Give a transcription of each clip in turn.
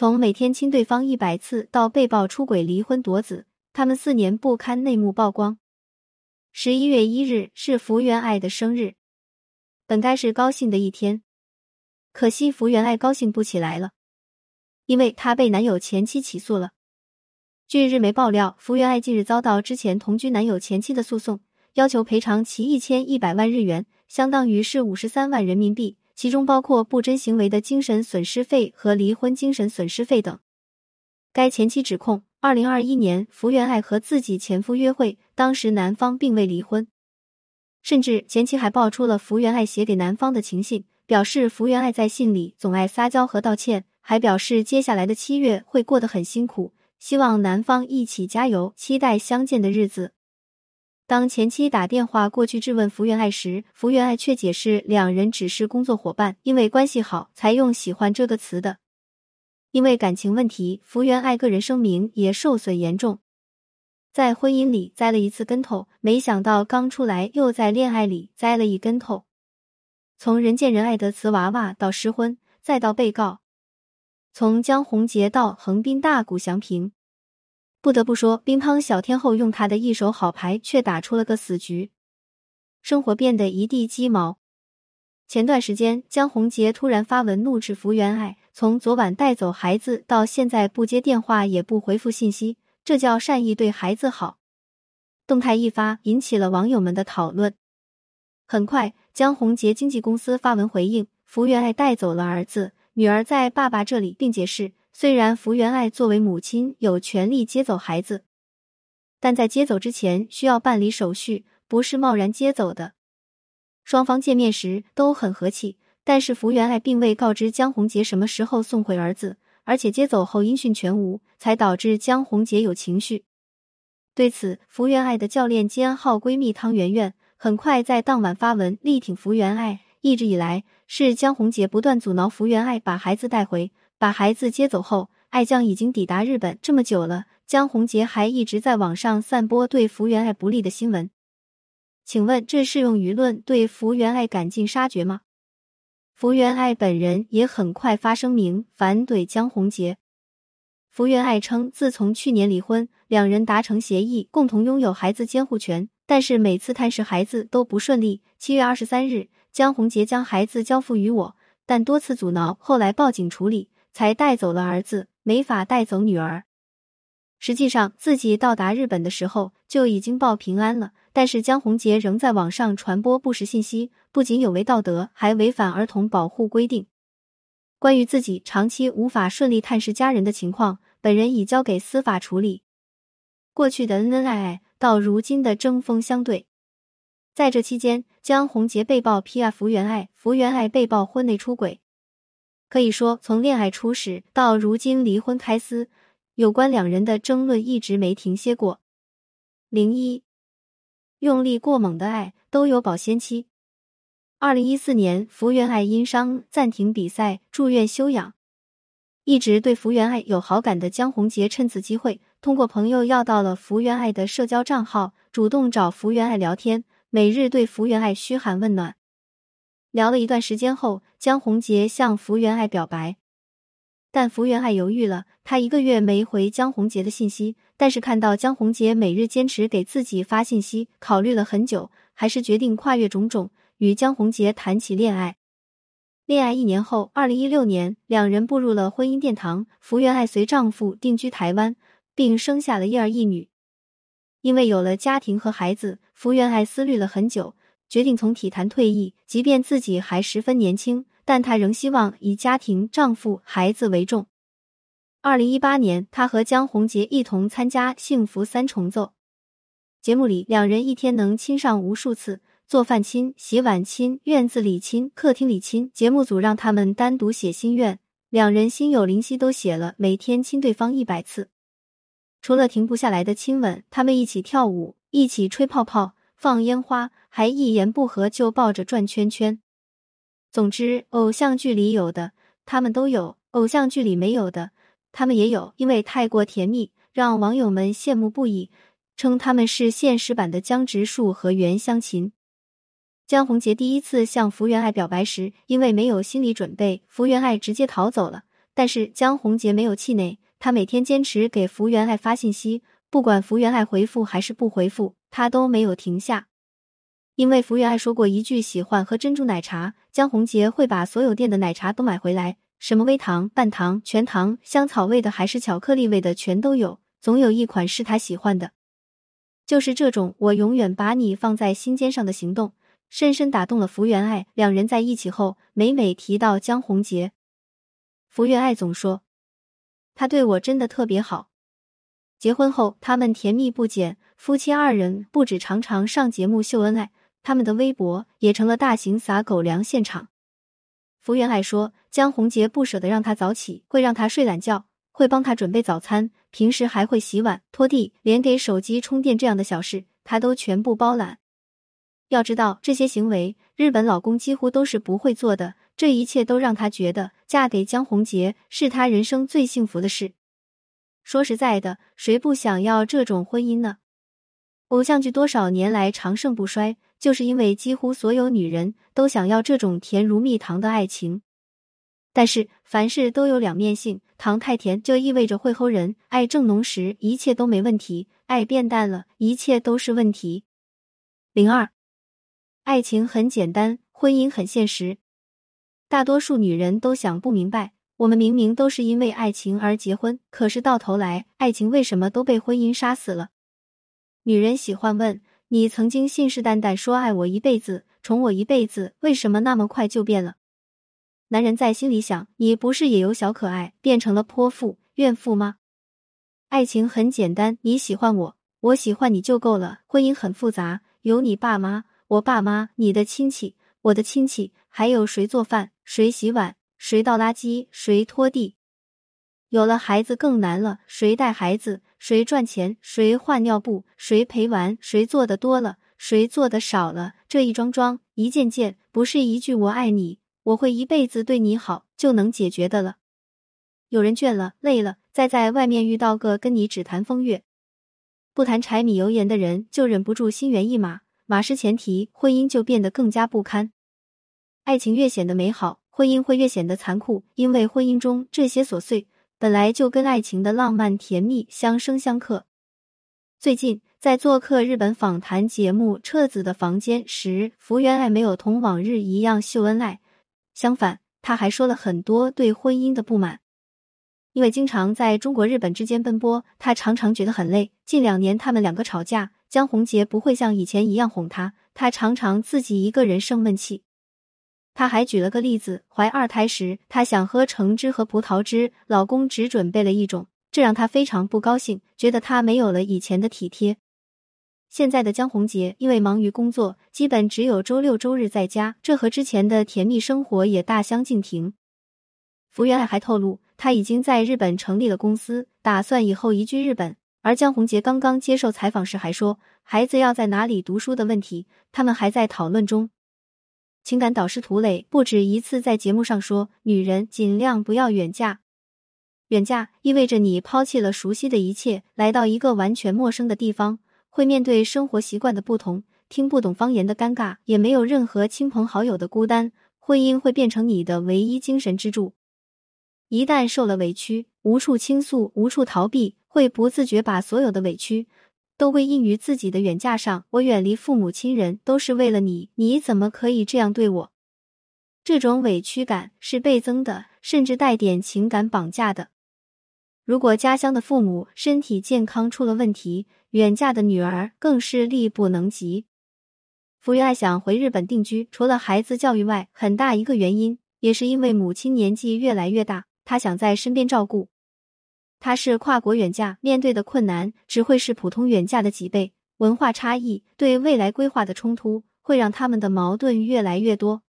从每天亲对方一百次到被曝出轨、离婚、夺子，他们四年不堪内幕曝光。十一月一日是福原爱的生日，本该是高兴的一天，可惜福原爱高兴不起来了，因为她被男友前妻起诉了。据日媒爆料，福原爱近日遭到之前同居男友前妻的诉讼，要求赔偿其一千一百万日元，相当于是五十三万人民币。其中包括不贞行为的精神损失费和离婚精神损失费等。该前妻指控，二零二一年福原爱和自己前夫约会，当时男方并未离婚，甚至前妻还爆出了福原爱写给男方的情信，表示福原爱在信里总爱撒娇和道歉，还表示接下来的七月会过得很辛苦，希望男方一起加油，期待相见的日子。当前妻打电话过去质问福原爱时，福原爱却解释两人只是工作伙伴，因为关系好才用“喜欢”这个词的。因为感情问题，福原爱个人声明也受损严重，在婚姻里栽了一次跟头，没想到刚出来又在恋爱里栽了一跟头。从人见人爱的瓷娃娃到失婚，再到被告，从江宏杰到横滨大谷翔平。不得不说，乒乓小天后用她的一手好牌，却打出了个死局，生活变得一地鸡毛。前段时间，江宏杰突然发文怒斥福原爱，从昨晚带走孩子到现在不接电话也不回复信息，这叫善意对孩子好。动态一发，引起了网友们的讨论。很快，江宏杰经纪公司发文回应，福原爱带走了儿子，女儿在爸爸这里，并解释。虽然福原爱作为母亲有权利接走孩子，但在接走之前需要办理手续，不是贸然接走的。双方见面时都很和气，但是福原爱并未告知江宏杰什么时候送回儿子，而且接走后音讯全无，才导致江宏杰有情绪。对此，福原爱的教练兼好闺蜜汤圆圆很快在当晚发文力挺福原爱。一直以来，是江宏杰不断阻挠福原爱把孩子带回。把孩子接走后，爱将已经抵达日本这么久了，江宏杰还一直在网上散播对福原爱不利的新闻。请问这是用舆论对福原爱赶尽杀绝吗？福原爱本人也很快发声明反怼江宏杰。福原爱称，自从去年离婚，两人达成协议，共同拥有孩子监护权，但是每次探视孩子都不顺利。七月二十三日，江宏杰将孩子交付于我，但多次阻挠，后来报警处理。才带走了儿子，没法带走女儿。实际上，自己到达日本的时候就已经报平安了。但是江宏杰仍在网上传播不实信息，不仅有违道德，还违反儿童保护规定。关于自己长期无法顺利探视家人的情况，本人已交给司法处理。过去的恩恩爱爱，到如今的针锋相对，在这期间，江宏杰被曝 P.R. 福原爱，福原爱被曝婚内出轨。可以说，从恋爱初始到如今离婚开撕，有关两人的争论一直没停歇过。零一，用力过猛的爱都有保鲜期。二零一四年，福原爱因伤暂停比赛，住院休养。一直对福原爱有好感的江宏杰趁此机会，通过朋友要到了福原爱的社交账号，主动找福原爱聊天，每日对福原爱嘘寒问暖。聊了一段时间后，江宏杰向福原爱表白，但福原爱犹豫了。她一个月没回江宏杰的信息，但是看到江宏杰每日坚持给自己发信息，考虑了很久，还是决定跨越种种，与江宏杰谈起恋爱。恋爱一年后，二零一六年，两人步入了婚姻殿堂。福原爱随丈夫定居台湾，并生下了一儿一女。因为有了家庭和孩子，福原爱思虑了很久。决定从体坛退役，即便自己还十分年轻，但她仍希望以家庭、丈夫、孩子为重。二零一八年，她和江宏杰一同参加《幸福三重奏》节目里，两人一天能亲上无数次，做饭亲、洗碗亲、院子里亲、客厅里亲。节目组让他们单独写心愿，两人心有灵犀，都写了每天亲对方一百次。除了停不下来的亲吻，他们一起跳舞，一起吹泡泡。放烟花，还一言不合就抱着转圈圈。总之，偶像剧里有的他们都有，偶像剧里没有的他们也有。因为太过甜蜜，让网友们羡慕不已，称他们是现实版的江直树和袁湘琴。江宏杰第一次向福原爱表白时，因为没有心理准备，福原爱直接逃走了。但是江宏杰没有气馁，他每天坚持给福原爱发信息，不管福原爱回复还是不回复，他都没有停下。因为福原爱说过一句喜欢喝珍珠奶茶，江宏杰会把所有店的奶茶都买回来，什么微糖、半糖、全糖、香草味的还是巧克力味的全都有，总有一款是他喜欢的。就是这种我永远把你放在心尖上的行动，深深打动了福原爱。两人在一起后，每每提到江宏杰，福原爱总说他对我真的特别好。结婚后，他们甜蜜不减，夫妻二人不止常常上节目秀恩爱。他们的微博也成了大型撒狗粮现场。福原爱说，江宏杰不舍得让他早起，会让他睡懒觉，会帮他准备早餐，平时还会洗碗、拖地，连给手机充电这样的小事，他都全部包揽。要知道，这些行为日本老公几乎都是不会做的。这一切都让他觉得嫁给江宏杰是他人生最幸福的事。说实在的，谁不想要这种婚姻呢？偶像剧多少年来长盛不衰。就是因为几乎所有女人都想要这种甜如蜜糖的爱情，但是凡事都有两面性，糖太甜就意味着会齁人。爱正浓时，一切都没问题；爱变淡了，一切都是问题。零二，爱情很简单，婚姻很现实。大多数女人都想不明白，我们明明都是因为爱情而结婚，可是到头来，爱情为什么都被婚姻杀死了？女人喜欢问。你曾经信誓旦旦说爱我一辈子，宠我一辈子，为什么那么快就变了？男人在心里想：你不是也由小可爱变成了泼妇、怨妇吗？爱情很简单，你喜欢我，我喜欢你就够了。婚姻很复杂，有你爸妈、我爸妈、你的亲戚、我的亲戚，还有谁做饭、谁洗碗、谁倒垃圾、谁拖地。有了孩子更难了，谁带孩子？谁赚钱？谁换尿布？谁陪玩？谁做的多了？谁做的少了？这一桩桩，一件件，不是一句“我爱你，我会一辈子对你好”就能解决的了。有人倦了、累了，再在外面遇到个跟你只谈风月、不谈柴米油盐的人，就忍不住心猿意马。马失前蹄，婚姻就变得更加不堪。爱情越显得美好，婚姻会越显得残酷，因为婚姻中这些琐碎。本来就跟爱情的浪漫甜蜜相生相克。最近在做客日本访谈节目《彻子的房间》时，福原爱没有同往日一样秀恩爱，相反，她还说了很多对婚姻的不满。因为经常在中国日本之间奔波，她常常觉得很累。近两年他们两个吵架，江宏杰不会像以前一样哄她，她常常自己一个人生闷气。他还举了个例子，怀二胎时，她想喝橙汁和葡萄汁，老公只准备了一种，这让她非常不高兴，觉得他没有了以前的体贴。现在的江宏杰因为忙于工作，基本只有周六周日在家，这和之前的甜蜜生活也大相径庭。福原爱还透露，他已经在日本成立了公司，打算以后移居日本。而江宏杰刚刚接受采访时还说，孩子要在哪里读书的问题，他们还在讨论中。情感导师涂磊不止一次在节目上说：“女人尽量不要远嫁，远嫁意味着你抛弃了熟悉的一切，来到一个完全陌生的地方，会面对生活习惯的不同，听不懂方言的尴尬，也没有任何亲朋好友的孤单。婚姻会变成你的唯一精神支柱。一旦受了委屈，无处倾诉，无处逃避，会不自觉把所有的委屈。”都归因于自己的远嫁上。我远离父母亲人，都是为了你。你怎么可以这样对我？这种委屈感是倍增的，甚至带点情感绑架的。如果家乡的父母身体健康出了问题，远嫁的女儿更是力不能及。福原爱想回日本定居，除了孩子教育外，很大一个原因也是因为母亲年纪越来越大，她想在身边照顾。他是跨国远嫁，面对的困难只会是普通远嫁的几倍。文化差异对未来规划的冲突，会让他们的矛盾越来越多。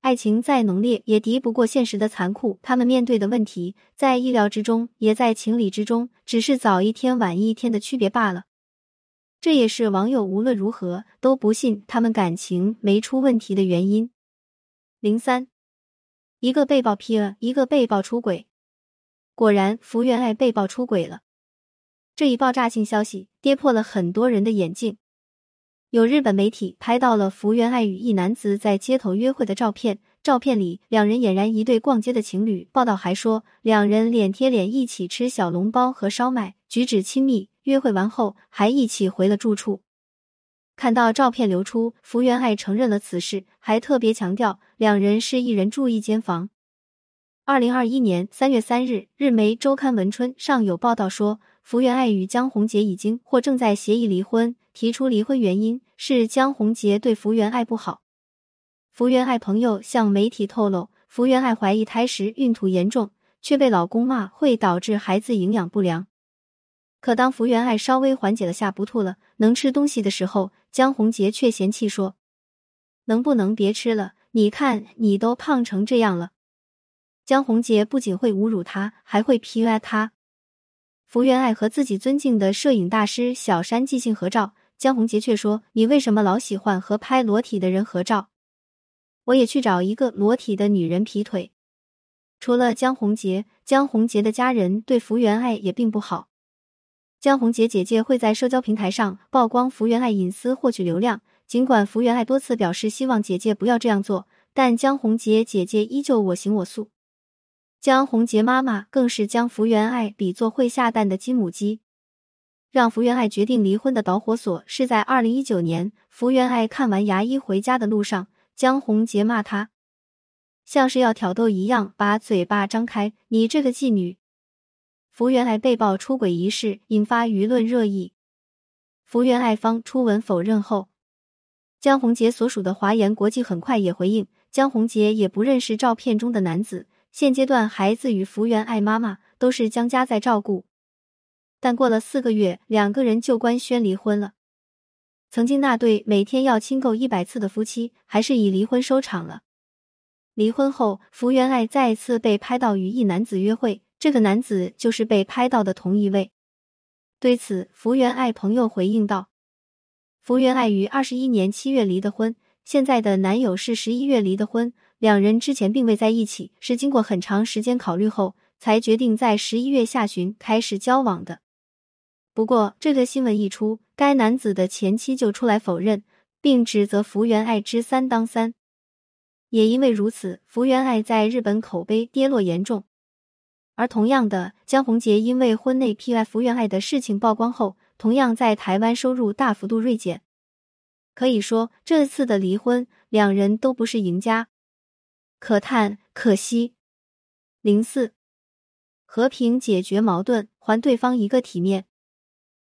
爱情再浓烈，也敌不过现实的残酷。他们面对的问题，在意料之中，也在情理之中，只是早一天晚一天的区别罢了。这也是网友无论如何都不信他们感情没出问题的原因。零三，一个被曝 P 了，一个被曝出轨。果然，福原爱被曝出轨了。这一爆炸性消息跌破了很多人的眼镜。有日本媒体拍到了福原爱与一男子在街头约会的照片，照片里两人俨然一对逛街的情侣。报道还说，两人脸贴脸一起吃小笼包和烧麦，举止亲密。约会完后还一起回了住处。看到照片流出，福原爱承认了此事，还特别强调两人是一人住一间房。二零二一年三月三日，日媒周刊文春上有报道说，福原爱与江宏杰已经或正在协议离婚。提出离婚原因是江宏杰对福原爱不好。福原爱朋友向媒体透露，福原爱怀疑胎时孕吐严重，却被老公骂会导致孩子营养不良。可当福原爱稍微缓解了下不吐了，能吃东西的时候，江宏杰却嫌弃说：“能不能别吃了？你看你都胖成这样了。”江宏杰不仅会侮辱他，还会 PUA 他。福原爱和自己尊敬的摄影大师小山即兴合照。江宏杰却说：“你为什么老喜欢和拍裸体的人合照？我也去找一个裸体的女人劈腿。”除了江宏杰，江宏杰的家人对福原爱也并不好。江宏杰姐姐会在社交平台上曝光福原爱隐私获取流量，尽管福原爱多次表示希望姐姐不要这样做，但江宏杰姐姐依旧我行我素。江宏杰妈妈更是将福原爱比作会下蛋的金母鸡。让福原爱决定离婚的导火索是在二零一九年，福原爱看完牙医回家的路上，江宏杰骂她像是要挑逗一样，把嘴巴张开，你这个妓女！福原爱被曝出轨一事引发舆论热议，福原爱方出文否认后，江宏杰所属的华研国际很快也回应，江宏杰也不认识照片中的男子，现阶段孩子与福原爱妈妈都是江家在照顾。但过了四个月，两个人就官宣离婚了。曾经那对每天要亲够一百次的夫妻，还是以离婚收场了。离婚后，福原爱再次被拍到与一男子约会，这个男子就是被拍到的同一位。对此，福原爱朋友回应道：“福原爱于二十一年七月离的婚，现在的男友是十一月离的婚，两人之前并未在一起，是经过很长时间考虑后才决定在十一月下旬开始交往的。”不过，这个新闻一出，该男子的前妻就出来否认，并指责福原爱知三当三。也因为如此，福原爱在日本口碑跌落严重。而同样的，江宏杰因为婚内 P I 福原爱的事情曝光后，同样在台湾收入大幅度锐减。可以说，这次的离婚，两人都不是赢家。可叹，可惜。零四，和平解决矛盾，还对方一个体面。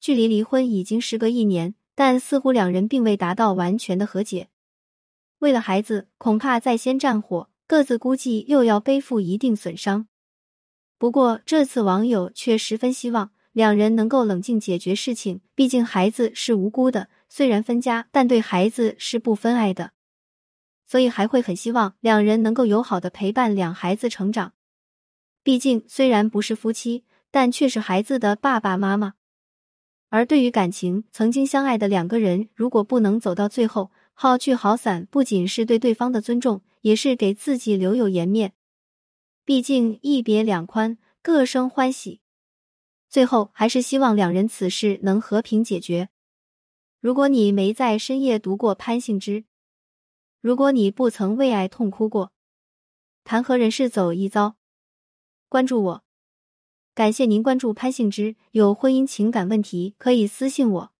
距离离婚已经时隔一年，但似乎两人并未达到完全的和解。为了孩子，恐怕再掀战火，各自估计又要背负一定损伤。不过这次网友却十分希望两人能够冷静解决事情，毕竟孩子是无辜的。虽然分家，但对孩子是不分爱的，所以还会很希望两人能够友好的陪伴两孩子成长。毕竟虽然不是夫妻，但却是孩子的爸爸妈妈。而对于感情，曾经相爱的两个人，如果不能走到最后，好聚好散，不仅是对对方的尊重，也是给自己留有颜面。毕竟一别两宽，各生欢喜。最后，还是希望两人此事能和平解决。如果你没在深夜读过潘幸之，如果你不曾为爱痛哭过，谈何人世走一遭？关注我。感谢您关注潘幸之，有婚姻情感问题可以私信我。